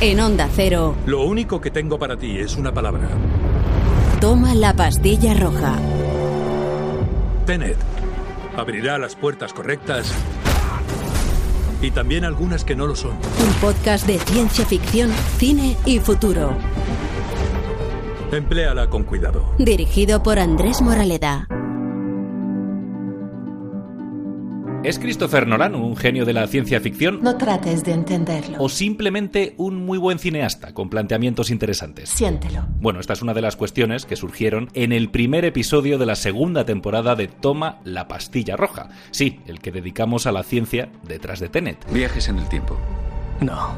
En Onda Cero. Lo único que tengo para ti es una palabra. Toma la pastilla roja. Tenet. Abrirá las puertas correctas y también algunas que no lo son. Un podcast de ciencia ficción, cine y futuro. Empléala con cuidado. Dirigido por Andrés Moraleda. ¿Es Christopher Nolan un genio de la ciencia ficción? No trates de entenderlo. ¿O simplemente un muy buen cineasta con planteamientos interesantes? Siéntelo. Bueno, esta es una de las cuestiones que surgieron en el primer episodio de la segunda temporada de Toma la pastilla roja. Sí, el que dedicamos a la ciencia detrás de Tenet. Viajes en el tiempo. No.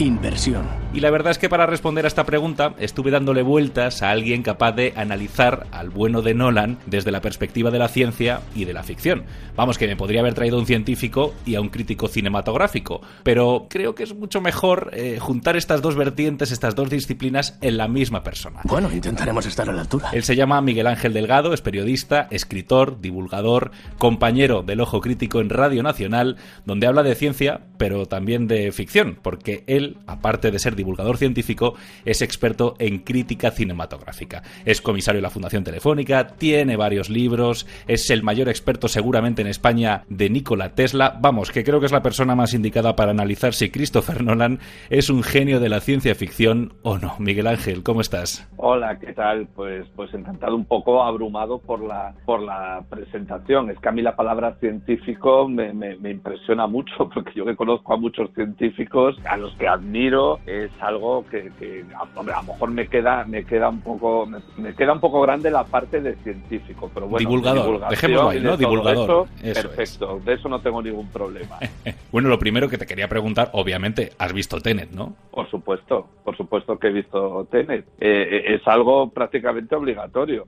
Inversión. Y la verdad es que para responder a esta pregunta estuve dándole vueltas a alguien capaz de analizar al bueno de Nolan desde la perspectiva de la ciencia y de la ficción. Vamos, que me podría haber traído un científico y a un crítico cinematográfico, pero creo que es mucho mejor eh, juntar estas dos vertientes, estas dos disciplinas en la misma persona. Bueno, intentaremos estar a la altura. Él se llama Miguel Ángel Delgado, es periodista, escritor, divulgador, compañero del Ojo Crítico en Radio Nacional, donde habla de ciencia, pero también de ficción, porque él, aparte de ser divulgador científico, es experto en crítica cinematográfica. Es comisario de la Fundación Telefónica, tiene varios libros, es el mayor experto seguramente en España de Nikola Tesla. Vamos, que creo que es la persona más indicada para analizar si Christopher Nolan es un genio de la ciencia ficción o no. Miguel Ángel, ¿cómo estás? Hola, ¿qué tal? Pues, pues encantado, un poco abrumado por la, por la presentación. Es que a mí la palabra científico me, me impresiona mucho, porque yo que conozco a muchos científicos, a los que admiro, es algo que, que hombre, a lo mejor me queda, me queda un poco, me, me queda un poco grande la parte de científico, pero bueno, divulgador, dejémoslo ahí, ¿no? Divulgador. eso, Eso perfecto, de eso no tengo ningún problema. Bueno, lo primero que te quería preguntar, obviamente, has visto Tenet, ¿no? Por supuesto, por supuesto que he visto Tenet. Eh, es algo prácticamente obligatorio.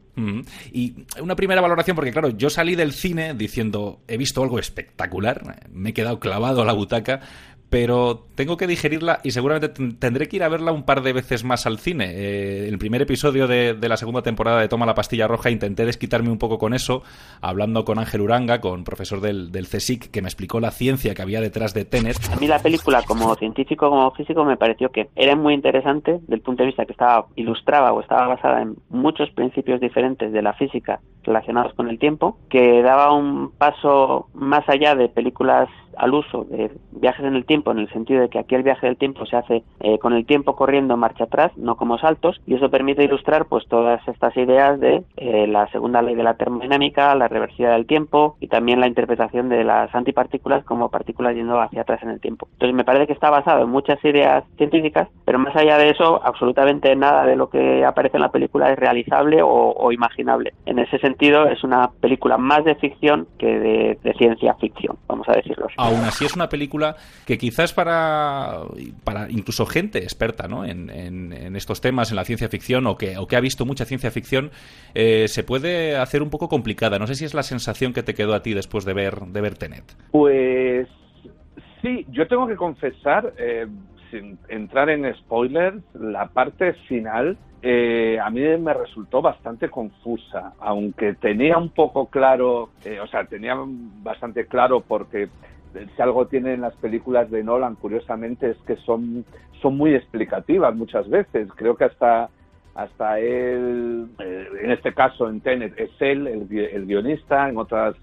Y una primera valoración, porque claro, yo salí del cine diciendo, he visto algo espectacular, me he quedado clavado a la butaca, pero tengo que digerirla y seguramente tendré que ir a verla un par de veces más al cine. Eh, el primer episodio de, de, la segunda temporada de Toma la pastilla roja intenté desquitarme un poco con eso, hablando con Ángel Uranga, con profesor del, CSIC, que me explicó la ciencia que había detrás de Tenet. A mí la película, como científico, como físico, me pareció que era muy interesante del punto de vista que estaba ilustraba o estaba basada en muchos principios diferentes de la física relacionados con el tiempo, que daba un paso más allá de películas al uso de viajes en el tiempo, en el sentido de que aquí el viaje del tiempo se hace eh, con el tiempo corriendo marcha atrás, no como saltos, y eso permite ilustrar pues todas estas ideas de eh, la segunda ley de la termodinámica, la reversibilidad del tiempo y también la interpretación de las antipartículas como partículas yendo hacia atrás en el tiempo. Entonces me parece que está basado en muchas ideas científicas, pero más allá de eso, absolutamente nada de lo que aparece en la película es realizable o, imaginable. En ese es una película más de ficción que de, de ciencia ficción, vamos a decirlo así. Aún así es una película que quizás para, para incluso gente experta ¿no? en, en, en, estos temas, en la ciencia ficción, o que, o que ha visto mucha ciencia ficción, eh, se puede hacer un poco complicada. No sé si es la sensación que te quedó a ti después de ver, de ver Tenet. Pues sí, yo tengo que confesar, eh, sin entrar en spoilers, la parte final eh, a mí me resultó bastante confusa, aunque tenía un poco claro, eh, o sea, tenía bastante claro porque si algo tienen las películas de Nolan, curiosamente, es que son, son muy explicativas muchas veces. Creo que hasta, hasta él, eh, en este caso en Tenet, es él el, el guionista, en otras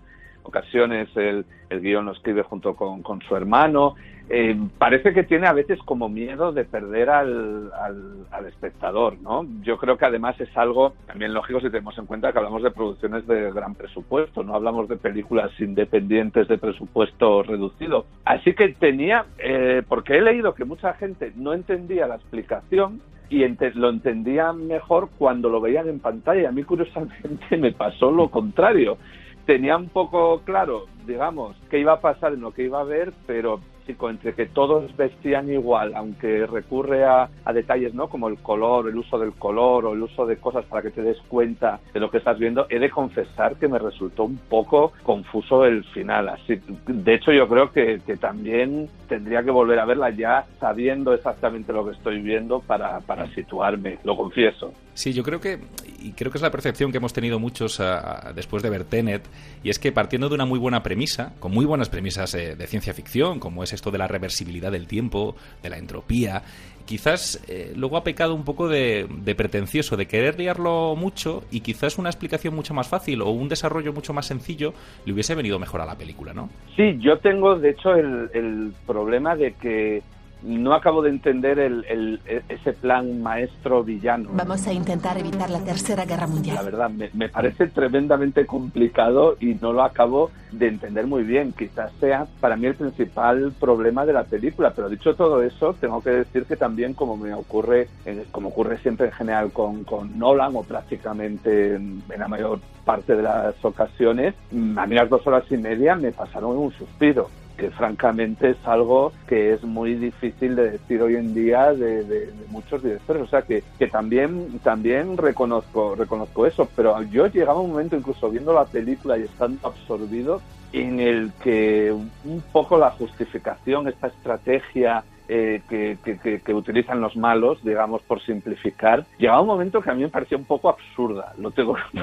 ocasiones el, el guion lo escribe junto con, con su hermano. Eh, parece que tiene a veces como miedo de perder al, al, al, espectador, ¿no? Yo creo que además es algo también lógico si tenemos en cuenta que hablamos de producciones de gran presupuesto, no hablamos de películas independientes de presupuesto reducido. Así que tenía, eh, porque he leído que mucha gente no entendía la explicación y lo entendía mejor cuando lo veían en pantalla. A mí curiosamente me pasó lo contrario. Tenía un poco claro, digamos, qué iba a pasar en lo que iba a ver, pero entre que todos vestían igual, aunque recurre a, a, detalles, ¿no? Como el color, el uso del color o el uso de cosas para que te des cuenta de lo que estás viendo, he de confesar que me resultó un poco confuso el final. Así, de hecho, yo creo que, que también tendría que volver a verla ya sabiendo exactamente lo que estoy viendo para, para situarme, lo confieso. Sí, yo creo que y creo que es la percepción que hemos tenido muchos después de ver Tenet, y es que partiendo de una muy buena premisa, con muy buenas premisas eh, de ciencia ficción, como es esto de la reversibilidad del tiempo, de la entropía, quizás eh, luego ha pecado un poco de, pretencioso, de querer liarlo mucho y quizás una explicación mucho más fácil o un desarrollo mucho más sencillo le hubiese venido mejor a la película, ¿no? Sí, yo tengo de hecho el problema de que no acabo de entender el, ese plan maestro villano. Vamos a intentar evitar la Tercera Guerra Mundial. La verdad, me, parece tremendamente complicado y no lo acabo de entender muy bien. Quizás sea para mí el principal problema de la película, pero dicho todo eso, tengo que decir que también, como me ocurre, como ocurre siempre en general con, con Nolan o prácticamente en la mayor parte de las ocasiones, a mí las dos horas y media me pasaron un suspiro que francamente es algo que es muy difícil de decir hoy en día de, muchos directores. O sea que, que, también, también reconozco, reconozco eso, pero yo llegaba un momento incluso viendo la película y estando absorbido en el que un poco la justificación, esta estrategia eh, que, que, utilizan los malos, digamos, por simplificar, llegaba un momento que a mí me parecía un poco absurda, lo tengo,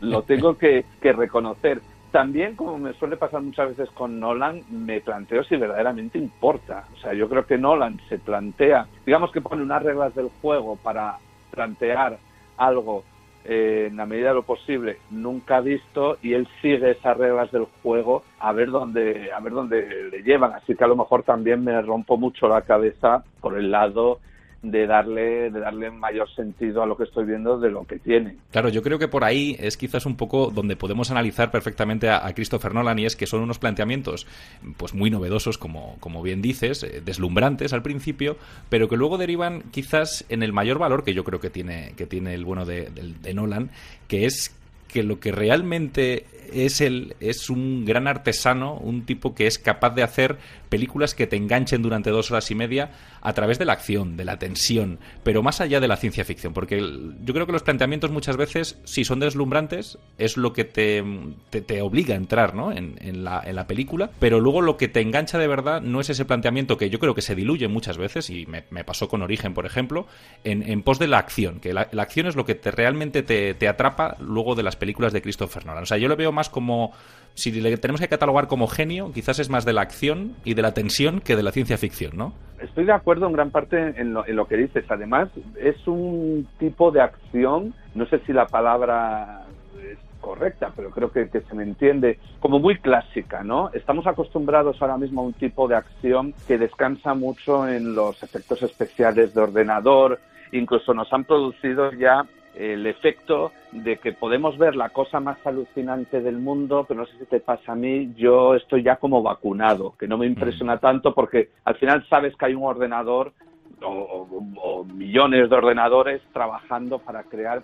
lo tengo, que, reconocer. También, como me suele pasar muchas veces con Nolan, me planteo si verdaderamente importa. O sea, yo creo que Nolan se plantea, digamos que pone unas reglas del juego para plantear algo eh, en la medida de lo posible nunca visto y él sigue esas reglas del juego a ver dónde a ver dónde le llevan así que a lo mejor también me rompo mucho la cabeza por el lado de darle, de darle mayor sentido a lo que estoy viendo de lo que tiene. Claro, yo creo que por ahí es quizás un poco donde podemos analizar perfectamente a, Christopher Nolan y es que son unos planteamientos pues muy novedosos, como, como bien dices, eh, deslumbrantes al principio, pero que luego derivan quizás en el mayor valor que yo creo que tiene, que tiene el bueno de, de Nolan, que es que lo que realmente es, el, es un gran artesano, un tipo que es capaz de hacer películas que te enganchen durante dos horas y media a través de la acción, de la tensión, pero más allá de la ciencia ficción, porque yo creo que los planteamientos muchas veces, si son deslumbrantes, es lo que te, te, obliga a entrar ¿no? en, la, en, la, película, pero luego lo que te engancha de verdad no es ese planteamiento que yo creo que se diluye muchas veces, y me, pasó con Origen, por ejemplo, en, en pos de la acción, que la, acción es lo que te, realmente te, te atrapa luego de las películas de Christopher Nolan. O sea, yo lo veo más como si le tenemos que catalogar como genio, quizás es más de la acción y de la tensión que de la ciencia ficción, ¿no? Estoy de acuerdo en gran parte en lo, que dices. Además, es un tipo de acción, no sé si la palabra es correcta, pero creo que, que, se me entiende, como muy clásica, ¿no? Estamos acostumbrados ahora mismo a un tipo de acción que descansa mucho en los efectos especiales de ordenador, incluso nos han producido ya el efecto de que podemos ver la cosa más alucinante del mundo, pero no sé si te pasa a mí, yo estoy ya como vacunado, que no me impresiona mm. tanto porque al final sabes que hay un ordenador o, millones de ordenadores trabajando para crear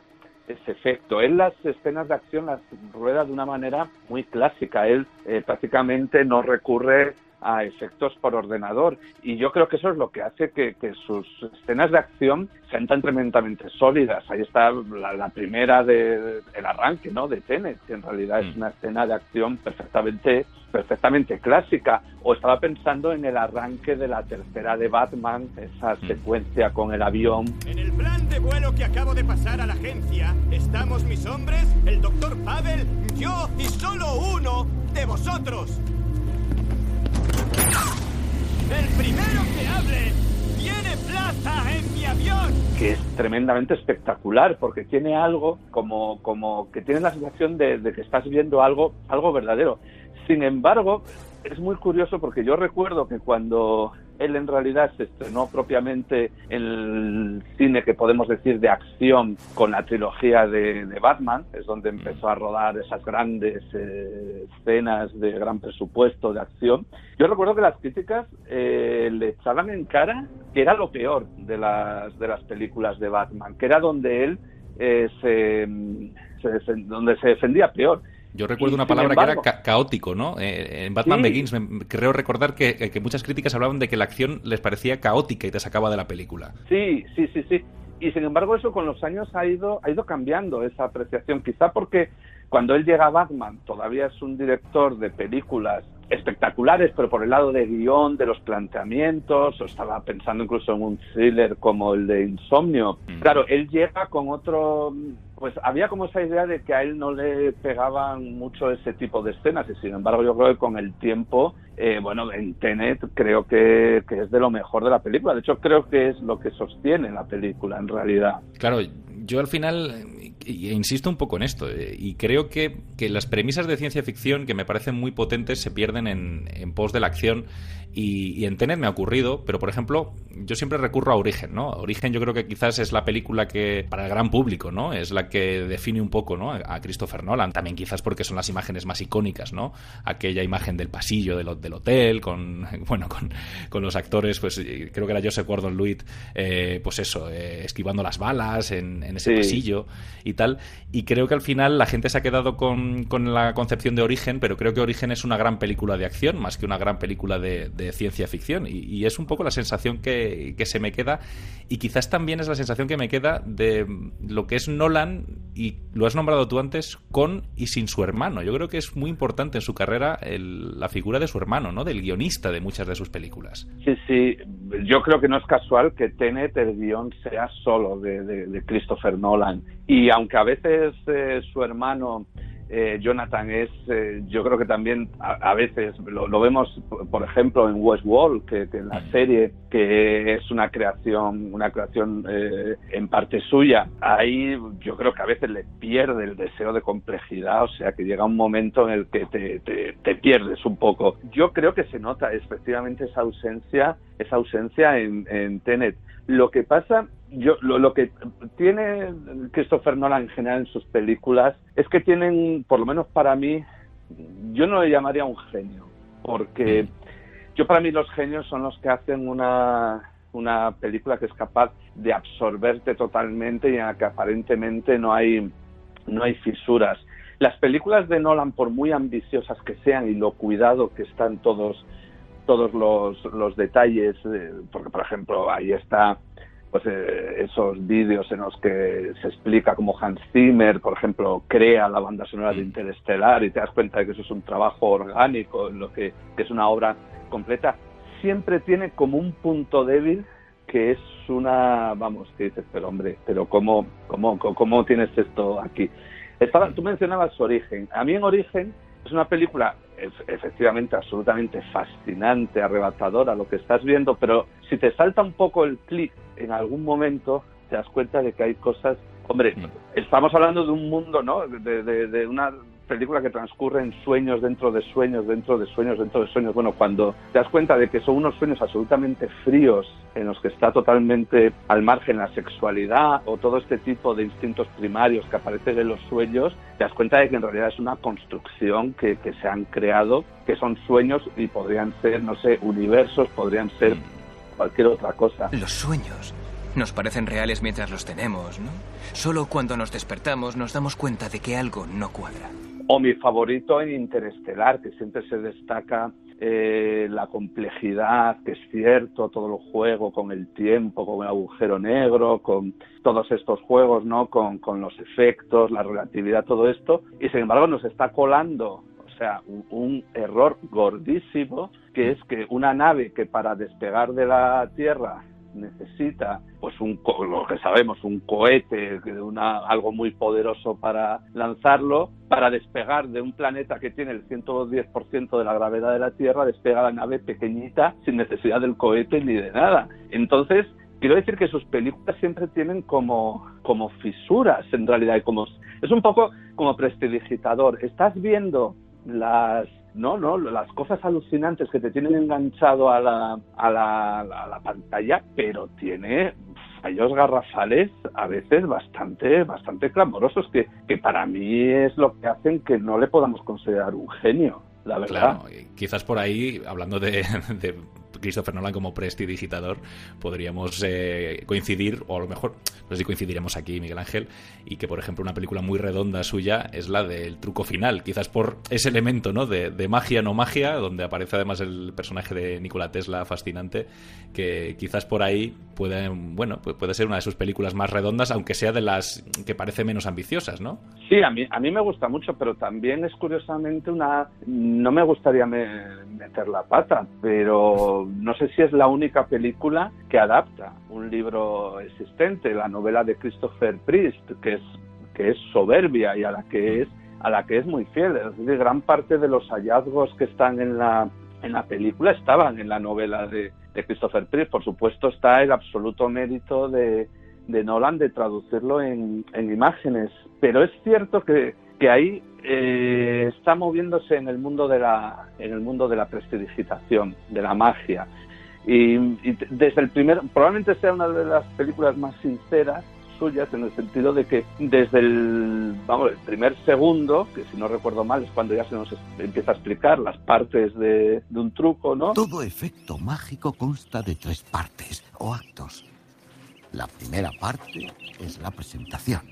ese efecto. Él las escenas de acción las rueda de una manera muy clásica. Él eh, prácticamente no recurre a efectos por ordenador. Y yo creo que eso es lo que hace que, sus escenas de acción sean tan tremendamente sólidas. Ahí está la, primera de, el arranque, ¿no? De Tenet, que en realidad es mm. una escena de acción perfectamente perfectamente clásica. O estaba pensando en el arranque de la tercera de Batman, esa mm. secuencia con el avión. En el plan de vuelo que acabo de pasar a la agencia, estamos mis hombres, el doctor Pavel, yo y solo uno de vosotros. El primero que hable tiene plaza en mi avión. Que es tremendamente espectacular porque tiene algo como, como que tiene la sensación de, de que estás viendo algo, algo verdadero. Sin embargo, es muy curioso porque yo recuerdo que cuando él en realidad se estrenó propiamente en el cine que podemos decir de acción con la trilogía de, Batman, es donde empezó a rodar esas grandes eh, escenas de gran presupuesto de acción. Yo recuerdo que las críticas eh, le echaban en cara que era lo peor de las, de las películas de Batman, que era donde él eh, donde se defendía peor. Yo recuerdo una palabra que era caótico, ¿no? Eh, en Batman Begins creo recordar que, que, muchas críticas hablaban de que la acción les parecía caótica y te sacaba de la película. Sí, sí, sí, sí. Y sin embargo eso con los años ha ido, ha ido cambiando esa apreciación. Quizá porque cuando él llega a Batman todavía es un director de películas espectaculares, pero por el lado de guion, de los planteamientos, o estaba pensando incluso en un thriller como el de Insomnio. Mm. Claro, él llega con otro pues había como esa idea de que a él no le pegaban mucho ese tipo de escenas y sin embargo yo creo que con el tiempo, eh, bueno, en Tenet creo que, que, es de lo mejor de la película. De hecho creo que es lo que sostiene la película en realidad. Claro, yo al final insisto un poco en esto eh, y creo que, que, las premisas de ciencia ficción que me parecen muy potentes se pierden en, en pos de la acción y, y, en Tenet me ha ocurrido, pero por ejemplo, yo siempre recurro a Origen, ¿no? Origen yo creo que quizás es la película que, para el gran público, ¿no? Es la que define un poco, ¿no? A Christopher Nolan, también quizás porque son las imágenes más icónicas, ¿no? Aquella imagen del pasillo del, del hotel, con, bueno, con, con, los actores, pues creo que era Joseph Gordon-Levitt, eh, pues eso, eh, esquivando las balas en, en ese sí. pasillo y tal, y creo que al final la gente se ha quedado con, con la concepción de Origen, pero creo que Origen es una gran película de acción, más que una gran película de, de ciencia ficción. Y, es un poco la sensación que, que, se me queda. Y quizás también es la sensación que me queda de lo que es Nolan, y lo has nombrado tú antes, con y sin su hermano. Yo creo que es muy importante en su carrera la figura de su hermano, ¿no? Del guionista de muchas de sus películas. Sí, sí. Yo creo que no es casual que Tenet, el guion, sea solo de, de, de Christopher Nolan. Y aunque a veces eh, su hermano eh, Jonathan es, eh, yo creo que también a, a veces lo, lo, vemos, por ejemplo, en Westworld, que, que en la serie, que es una creación, una creación eh, en parte suya, ahí yo creo que a veces le pierde el deseo de complejidad, o sea que llega un momento en el que te, te, te pierdes un poco. Yo creo que se nota efectivamente esa ausencia, esa ausencia en, en Tenet. Lo que pasa yo lo, que tiene Christopher Nolan en general en sus películas es que tienen, por lo menos para mí, yo no le llamaría un genio, porque yo para mí los genios son los que hacen una, una película que es capaz de absorberte totalmente y en la que aparentemente no hay, no hay fisuras. Las películas de Nolan, por muy ambiciosas que sean y lo cuidado que están todos, todos los, los detalles, eh, porque por ejemplo ahí está pues eh, esos vídeos en los que se explica cómo Hans Zimmer, por ejemplo, crea la banda sonora de Interestelar y te das cuenta de que eso es un trabajo orgánico, en lo que, que es una obra completa, siempre tiene como un punto débil que es una, vamos, que dices, pero hombre, pero ¿cómo, cómo, cómo tienes esto aquí? Estaba, tú mencionabas Origen. A mí en Origen es una película efectivamente absolutamente fascinante, arrebatadora lo que estás viendo, pero si te salta un poco el clic en algún momento, te das cuenta de que hay cosas. Hombre, estamos hablando de un mundo, ¿no? De, de, de una película que transcurre en sueños dentro de sueños, dentro de sueños, dentro de sueños. Bueno, cuando te das cuenta de que son unos sueños absolutamente fríos, en los que está totalmente al margen la sexualidad o todo este tipo de instintos primarios que aparecen en los sueños, te das cuenta de que en realidad es una construcción que, que se han creado, que son sueños y podrían ser, no sé, universos, podrían ser cualquier otra cosa. Los sueños nos parecen reales mientras los tenemos, ¿no? Solo cuando nos despertamos nos damos cuenta de que algo no cuadra. O mi favorito en Interestelar, que siempre se destaca eh, la complejidad, que es cierto, todo el juego con el tiempo, con el agujero negro, con todos estos juegos, ¿no? Con, con los efectos, la relatividad, todo esto. Y sin embargo nos está colando o sea, un, un, error gordísimo, que es que una nave que para despegar de la Tierra necesita, pues un, lo que sabemos, un cohete, algo muy poderoso para lanzarlo, para despegar de un planeta que tiene el 110% de la gravedad de la Tierra, despega la nave pequeñita sin necesidad del cohete ni de nada. Entonces, quiero decir que sus películas siempre tienen como, como fisuras en realidad, y como, es un poco como prestidigitador. Estás viendo las no, no, las cosas alucinantes que te tienen enganchado a la, a la, a la pantalla, pero tiene fallos garrafales a veces bastante, bastante clamorosos que, que para mí es lo que hacen que no le podamos considerar un genio. La verdad. Claro, quizás por ahí, hablando de, de Christopher Nolan como prestidigitador podríamos eh, coincidir, o a lo mejor, no sé si coincidiremos aquí, Miguel Ángel, y que, por ejemplo, una película muy redonda suya es la del truco final, quizás por ese elemento ¿no? de, de magia, no magia, donde aparece además el personaje de Nikola Tesla fascinante, que quizás por ahí puede, bueno, puede ser una de sus películas más redondas, aunque sea de las que parece menos ambiciosas, ¿no? Sí, a mí, a mí me gusta mucho, pero también es curiosamente una... No me gustaría meter la pata, pero no sé si es la única película que adapta un libro existente, la novela de Christopher Priest, que es, que es soberbia y a la que es a la que es muy fiel. Es decir, gran parte de los hallazgos que están en la, película estaban en la novela de, Christopher Priest. Por supuesto está el absoluto mérito de, de Nolan de traducirlo en, imágenes, pero es cierto que, que ahí eh, está moviéndose en el mundo de la en el mundo de la prestidigitación, de la magia. Y, desde el primer, probablemente sea una de las películas más sinceras suyas en el sentido de que desde el, vamos, el primer segundo, que si no recuerdo mal es cuando ya se nos empieza a explicar las partes de, de un truco, ¿no? Todo efecto mágico consta de tres partes o actos. La primera parte es la presentación.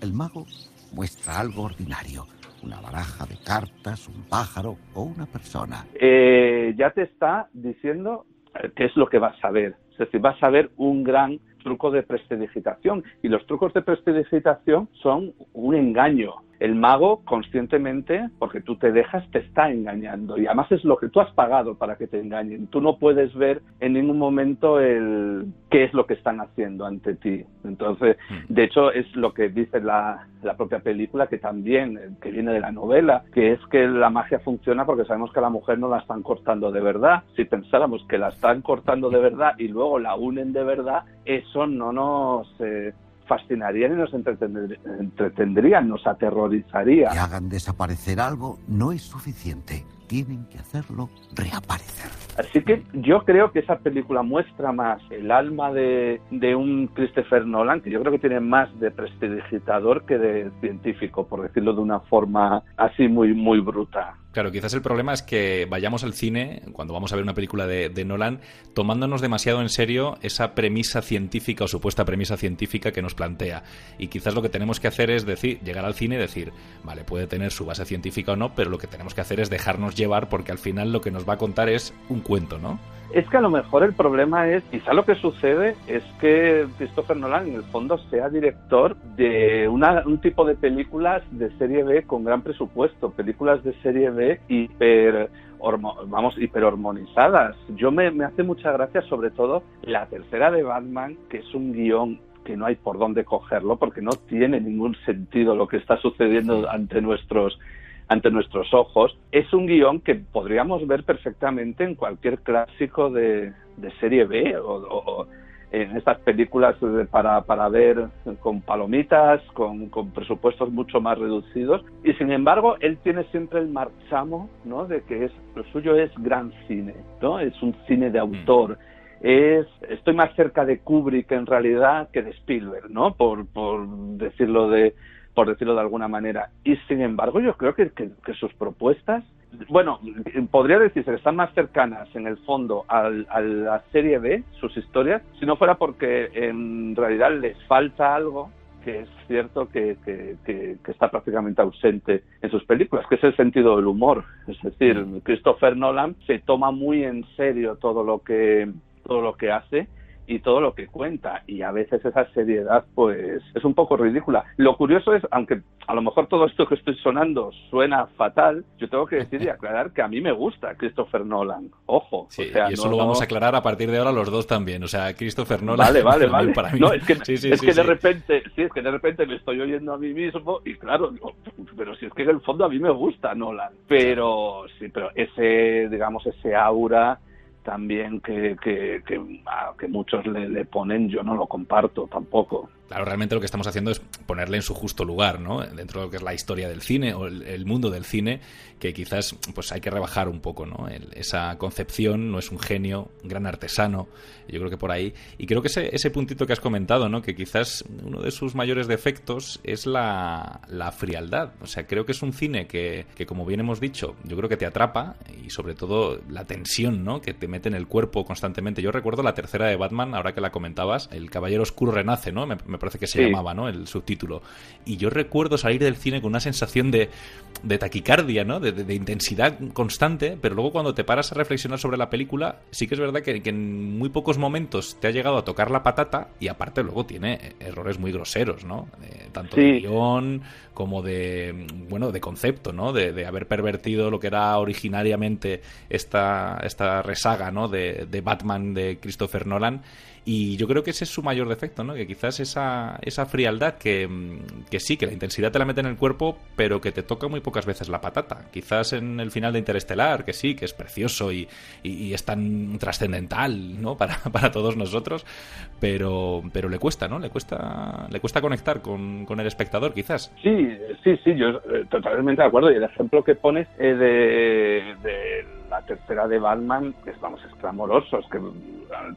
El mago muestra algo ordinario, una baraja de cartas, un pájaro o una persona. Eh, ya te está diciendo qué es lo que vas a ver. Es decir, vas a ver un gran truco de prestidigitación y los trucos de prestidigitación son un engaño. El mago conscientemente, porque tú te dejas, te está engañando y además es lo que tú has pagado para que te engañen. Tú no puedes ver en ningún momento el qué es lo que están haciendo ante ti. Entonces, de hecho, es lo que dice la, la propia película, que también, que viene de la novela, que es que la magia funciona porque sabemos que a la mujer no la están cortando de verdad. Si pensáramos que la están cortando de verdad y luego la unen de verdad, eso no nos... Eh, fascinarían y nos entretendrían, nos aterrorizaría. Que hagan desaparecer algo no es suficiente. Tienen que hacerlo reaparecer. Así que yo creo que esa película muestra más el alma de, de un Christopher Nolan, que yo creo que tiene más de prestidigitador que de científico, por decirlo de una forma así muy, muy bruta. Claro, quizás el problema es que vayamos al cine, cuando vamos a ver una película de, Nolan, tomándonos demasiado en serio esa premisa científica o supuesta premisa científica que nos plantea. Y quizás lo que tenemos que hacer es decir, llegar al cine y decir, vale, puede tener su base científica o no, pero lo que tenemos que hacer es dejarnos llevar porque al final lo que nos va a contar es un cuento, ¿no? Es que a lo mejor el problema es, quizá lo que sucede es que Christopher Nolan en el fondo sea director de una, un tipo de películas de serie B con gran presupuesto, películas de serie B hiper, vamos, hiperhormonizadas. Yo me, me hace mucha gracia sobre todo la tercera de Batman, que es un guion que no hay por dónde cogerlo porque no tiene ningún sentido lo que está sucediendo ante nuestros ante nuestros ojos, es un guion que podríamos ver perfectamente en cualquier clásico de, de serie B o, o, en estas películas para, para ver con palomitas, con, con, presupuestos mucho más reducidos. Y sin embargo, él tiene siempre el marchamo, ¿no? De que es, lo suyo es gran cine, ¿no? Es un cine de autor. Es, estoy más cerca de Kubrick en realidad que de Spielberg, ¿no? Por, por decirlo de, por decirlo de alguna manera. Y sin embargo, yo creo que, que, que sus propuestas, bueno, podría decirse que están más cercanas en el fondo al, a la serie B, sus historias, si no fuera porque en realidad les falta algo que es cierto que, que, que, que, está prácticamente ausente en sus películas, que es el sentido del humor. Es decir, Christopher Nolan se toma muy en serio todo lo que todo lo que hace y todo lo que cuenta y a veces esa seriedad pues es un poco ridícula. Lo curioso es, aunque a lo mejor todo esto que estoy sonando suena fatal, yo tengo que decir y aclarar que a mí me gusta Christopher Nolan. Ojo, sí, o sea, y eso no, lo vamos no... a aclarar a partir de ahora los dos también, o sea, Christopher Nolan Vale, vale, vale. para mí. No, es que, sí, sí, es que de repente, sí, es que de repente me estoy oyendo a mí mismo y claro, digo, pero si es que en el fondo a mí me gusta Nolan, pero sí, pero ese, digamos, ese aura también que, que, que, a, que muchos le, le, ponen, yo no lo comparto tampoco. Claro, realmente lo que estamos haciendo es ponerle en su justo lugar, ¿no? Dentro de lo que es la historia del cine o el, mundo del cine, que quizás pues hay que rebajar un poco, ¿no? esa concepción, no es un genio, un gran artesano, yo creo que por ahí. Y creo que ese, ese puntito que has comentado, ¿no? Que quizás uno de sus mayores defectos es la, la frialdad. O sea, creo que es un cine que, que, como bien hemos dicho, yo creo que te atrapa y sobre todo la tensión, ¿no? Que te mete en el cuerpo constantemente. Yo recuerdo la tercera de Batman, ahora que la comentabas, El Caballero Oscuro Renace, ¿no? Me, parece que se llamaba, ¿no? El subtítulo. Y yo recuerdo salir del cine con una sensación de, de taquicardia, ¿no? De, intensidad constante, pero luego cuando te paras a reflexionar sobre la película, sí que es verdad que, en muy pocos momentos te ha llegado a tocar la patata y aparte luego tiene errores muy groseros, ¿no? tanto de guion como de, bueno, de concepto, ¿no? De, de, haber pervertido lo que era originariamente esta, esta resaga, ¿no? De, de Batman de Christopher Nolan y yo creo que ese es su mayor defecto, ¿no? Que quizás esa, esa frialdad que, que, sí, que la intensidad te la mete en el cuerpo, pero que te toca muy pocas veces la patata. Quizás en el final de Interestelar, que sí, que es precioso y, y, es tan trascendental, ¿no? Para, para, todos nosotros, pero, pero le cuesta, ¿no? Le cuesta, le cuesta conectar con, con el espectador, quizás. Sí, sí, sí, yo eh, totalmente de acuerdo. Y el ejemplo que pones eh, de, de la tercera de Batman es, vamos, es clamoroso, es que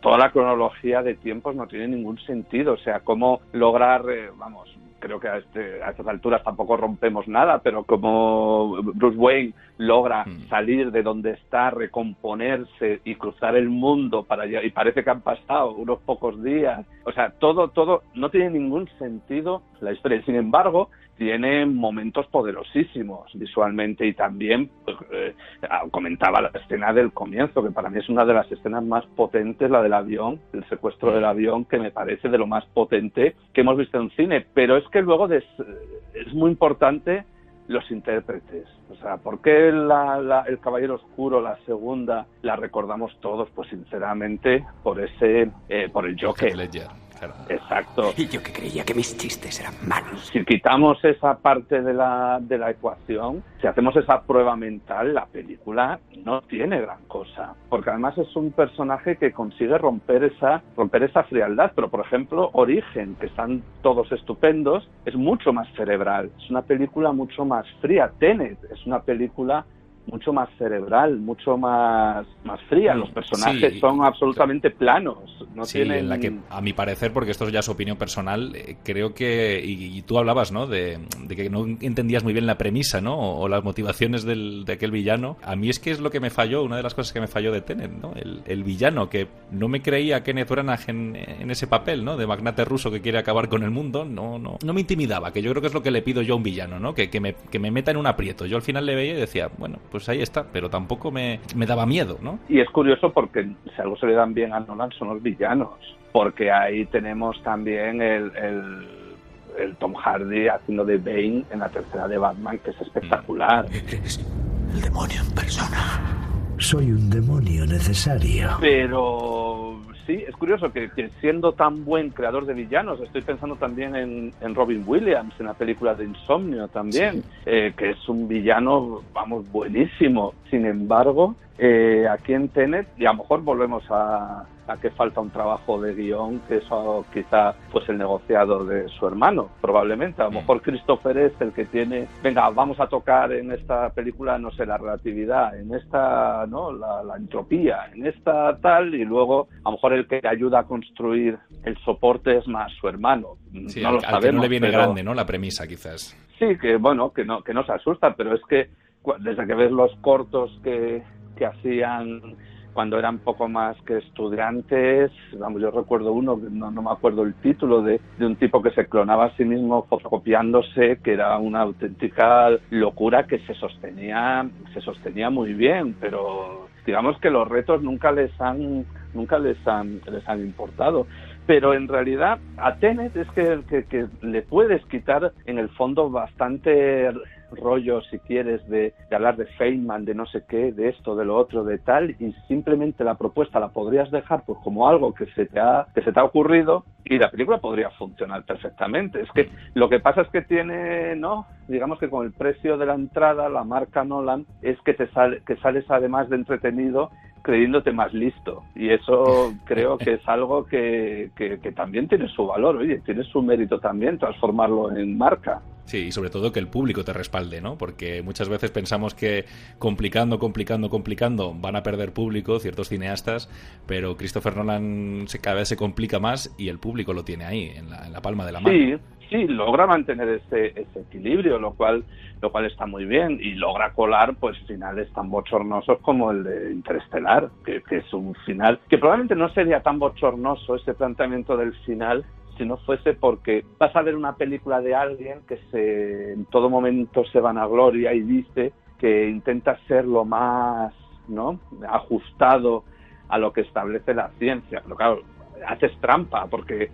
toda la cronología de tiempos no tiene ningún sentido, o sea, cómo lograr, eh, vamos, creo que a, este, a estas alturas tampoco rompemos nada, pero como Bruce Wayne logra mm. salir de donde está, recomponerse y cruzar el mundo para allá, y parece que han pasado unos pocos días, o sea, todo, todo, no tiene ningún sentido la historia. Sin embargo, tiene momentos poderosísimos visualmente y también pues, eh, comentaba la escena del comienzo, que para mí es una de las escenas más potentes, la del avión, el secuestro del avión, que me parece de lo más potente que hemos visto en cine. Pero es que luego es muy importante los intérpretes. O sea, ¿por qué El Caballero Oscuro, la segunda, la recordamos todos? Pues sinceramente por ese, eh, por el Joker. Exacto. Y yo que creía que mis chistes eran malos. Si quitamos esa parte de la, de la ecuación, si hacemos esa prueba mental, la película no tiene gran cosa. Porque además es un personaje que consigue romper esa, romper esa frialdad. Pero, por ejemplo, Origen, que están todos estupendos, es mucho más cerebral. Es una película mucho más fría. Tenet es una película mucho más cerebral, mucho más, más fría. Los personajes son absolutamente planos. No sí, en la que, a mi parecer, porque esto ya es opinión personal, eh, creo que, y, tú hablabas, ¿no? De, que no entendías muy bien la premisa, ¿no? O, las motivaciones del, de aquel villano. A mí es que es lo que me falló, una de las cosas que me falló de Tenet, ¿no? El, villano, que no me creía Kenneth Branagh en, en, ese papel, ¿no? De magnate ruso que quiere acabar con el mundo, no, no, no me intimidaba, que yo creo que es lo que le pido yo a un villano, ¿no? Que, que, me, que me meta en un aprieto. Yo al final le veía y decía, bueno, pues ahí está, pero tampoco me, daba miedo, ¿no? Y es curioso porque si algo se le dan bien a Nolan son los villanos, porque ahí tenemos también el, el, Tom Hardy haciendo de Bane en la tercera de Batman, que es espectacular. Mm. el demonio en persona. Soy un demonio necesario. Pero sí, es curioso que, siendo tan buen creador de villanos, estoy pensando también en, Robin Williams, en la película de Insomnio también, eh, que es un villano, vamos, buenísimo. Sin embargo, eh, aquí en Tenet, y a lo mejor volvemos a, que falta un trabajo de guion, que eso quizá pues el negociado de su hermano, probablemente. A lo mm. mejor Christopher es el que tiene, venga, vamos a tocar en esta película, no sé, la relatividad, en esta, ¿no? La, entropía, en esta tal, y luego a lo mejor el que ayuda a construir el soporte es más su hermano. no lo sabemos. no le viene grande, ¿no? La premisa, quizás. Sí, que bueno, que no, que no se asusta, pero es que desde que ves los cortos que, que hacían cuando eran poco más que estudiantes, vamos, yo recuerdo uno, no, no me acuerdo el título, de, de, un tipo que se clonaba a sí mismo fotocopiándose, que era una auténtica locura que se sostenía, se sostenía muy bien, pero digamos que los retos nunca les han, nunca les han, les han importado pero en realidad a Tenet es que, le puedes quitar en el fondo bastante rollo, si quieres, de, hablar de Feynman, de no sé qué, de esto, de lo otro, de tal, y simplemente la propuesta la podrías dejar pues como algo que se te ha, que se te ha ocurrido y la película podría funcionar perfectamente. Es que lo que pasa es que tiene, ¿no? Digamos que con el precio de la entrada, la marca Nolan, es que te sale, que sales además de entretenido, creyéndote más listo. Y eso creo que es algo que, que, que también tiene su valor, oye, tiene su mérito también transformarlo en marca. Sí, y sobre todo que el público te respalde, ¿no? Porque muchas veces pensamos que complicando, complicando, complicando van a perder público ciertos cineastas, pero Christopher Nolan se, cada vez se complica más y el público lo tiene ahí, en la, en la palma de la mano. Sí, sí, logra mantener ese, ese equilibrio, lo cual, lo cual está muy bien, y logra colar pues finales tan bochornosos como el de Interestelar, que, es un final que probablemente no sería tan bochornoso ese planteamiento del final si no fuese porque vas a ver una película de alguien que se, en todo momento se vanagloria y dice que intenta ser lo más ¿no? ajustado a lo que establece la ciencia. Pero claro, haces trampa porque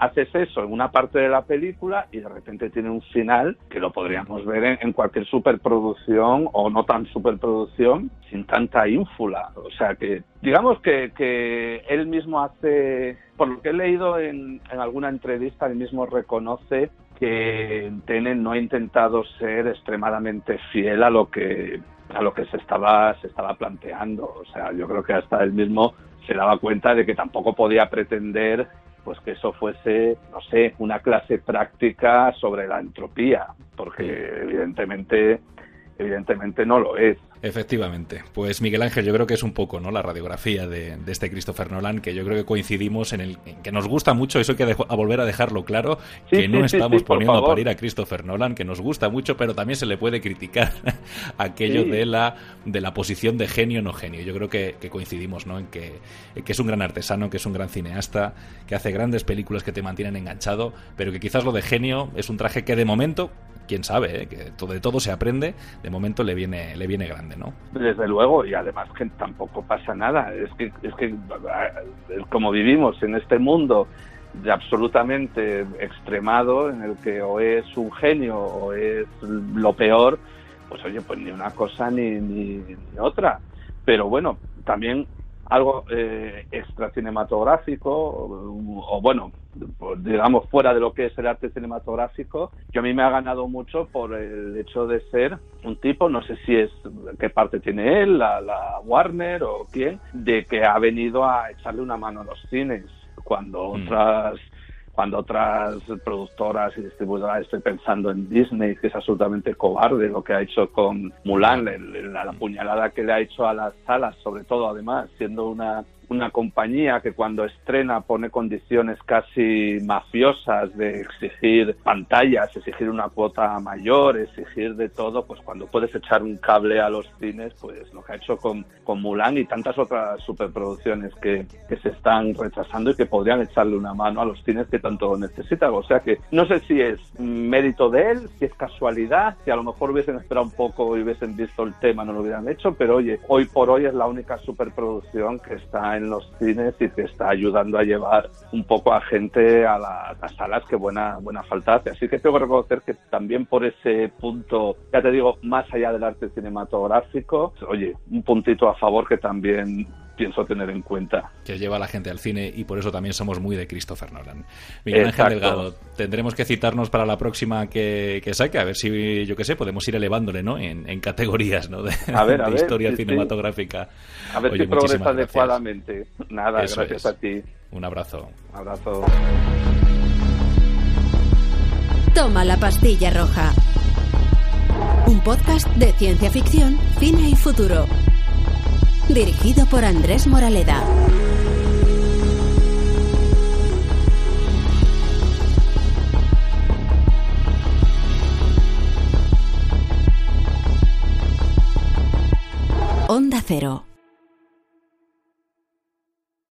haces eso en una parte de la película y de repente tiene un final que lo podríamos ver en, en, cualquier superproducción o no tan superproducción sin tanta ínfula. O sea que digamos que, que él mismo hace, por lo que he leído en, en alguna entrevista, él mismo reconoce que Tenet no ha intentado ser extremadamente fiel a lo que a lo que se estaba se estaba planteando. O sea, yo creo que hasta él mismo se daba cuenta de que tampoco podía pretender pues que eso fuese, no sé, una clase práctica sobre la entropía, porque evidentemente, evidentemente no lo es. Efectivamente. Pues Miguel Ángel, yo creo que es un poco ¿no? la radiografía de, de este Christopher Nolan, que yo creo que coincidimos en el en que nos gusta mucho, eso hay que dejo, a volver a dejarlo claro, Sí, que sí, no sí, estamos poniendo a parir a Christopher Nolan, que nos gusta mucho, pero también se le puede criticar aquello de la de la posición de genio no genio. Yo creo que, que coincidimos ¿no? en que, en que es un gran artesano, que es un gran cineasta, que hace grandes películas que te mantienen enganchado, pero que quizás lo de genio es un traje que de momento, quién sabe, ¿eh? que todo, de todo se aprende, de momento le viene, le viene grande, ¿no? Desde luego, y además que tampoco pasa nada. Es que, es que eh, como vivimos en este mundo de absolutamente extremado, en el que o es un genio o es lo peor, pues oye, pues ni una cosa ni, ni, ni otra. Pero bueno, también algo eh, extra cinematográfico o, o, bueno digamos fuera de lo que es el arte cinematográfico que a mí me ha ganado mucho por el hecho de ser un tipo no sé si es qué parte tiene él la, la Warner o quién de que ha venido a echarle una mano a los cines cuando Mm. Cuando otras productoras y distribuidoras estoy pensando en Disney que es absolutamente cobarde lo que ha hecho con Mulan la, la puñalada que le ha hecho a las salas sobre todo además siendo una una compañía que cuando estrena pone condiciones casi mafiosas de exigir pantallas, exigir una cuota mayor, exigir de todo, pues cuando puedes echar un cable a los cines, pues lo que ha hecho con, con Mulan y tantas otras superproducciones que, que se están rechazando y que podrían echarle una mano a los cines que tanto necesitan. O sea que no sé si es mérito de él, si es casualidad, si a lo mejor hubiesen esperado un poco y hubiesen visto el tema, no lo hubieran hecho, pero oye, hoy por hoy es la única superproducción que está en los cines y que está ayudando a llevar un poco a gente a la- las salas que buena, buena falta hace. Así que tengo que reconocer que también por ese punto, ya te digo, más allá del arte cinematográfico, oye, un puntito a favor que también pienso tener en cuenta. que lleva a la gente al cine y por eso también somos muy de Christopher Nolan. Miguel Exacto. Ángel Delgado, tendremos que citarnos para la próxima que, que saque, a ver si, yo qué sé, podemos ir elevándole, ¿no? En, en categorías, ¿no? De, A ver, a de ver, historia sí, sí. cinematográfica. A ver Oye, si progresa adecuadamente. Nada, Eso gracias es. a ti. Un abrazo. Un abrazo. Toma la pastilla roja. Un podcast de ciencia ficción, cine y futuro. Dirigido por Andrés Moraleda. Onda Cero.